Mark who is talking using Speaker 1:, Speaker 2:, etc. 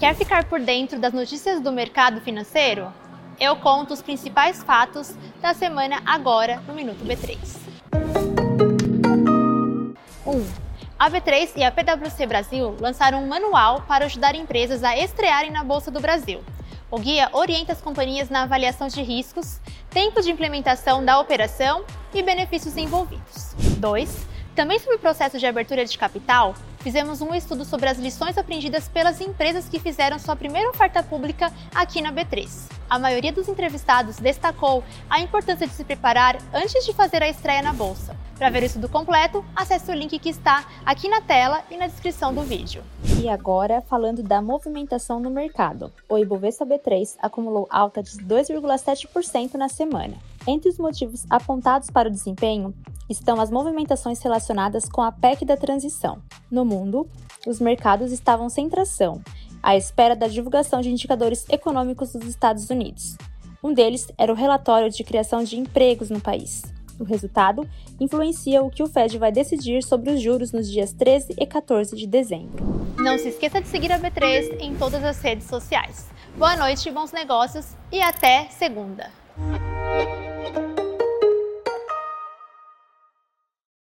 Speaker 1: Quer ficar por dentro das notícias do mercado financeiro? Eu conto os principais fatos da semana agora no Minuto B3. 1. A B3 e a PwC Brasil lançaram um manual para ajudar empresas a estrearem na Bolsa do Brasil. O guia orienta as companhias na avaliação de riscos, tempo de implementação da operação e benefícios envolvidos. 2. Também sobre o processo de abertura de capital, fizemos um estudo sobre as lições aprendidas pelas empresas que fizeram sua primeira oferta pública aqui na B3. A maioria dos entrevistados destacou a importância de se preparar antes de fazer a estreia na bolsa. Para ver o estudo completo, acesse o link que está aqui na tela e na descrição do vídeo.
Speaker 2: E agora, falando da movimentação no mercado. O Ibovespa B3 acumulou alta de 2,7% na semana. Entre os motivos apontados para o desempenho estão as movimentações relacionadas com a PEC da transição. No mundo, os mercados estavam sem tração, à espera da divulgação de indicadores econômicos dos Estados Unidos. Um deles era o relatório de criação de empregos no país. O resultado influencia o que o Fed vai decidir sobre os juros nos dias 13 e 14 de dezembro.
Speaker 1: Não se esqueça de seguir a B3 em todas as redes sociais. Boa noite, bons negócios e até segunda!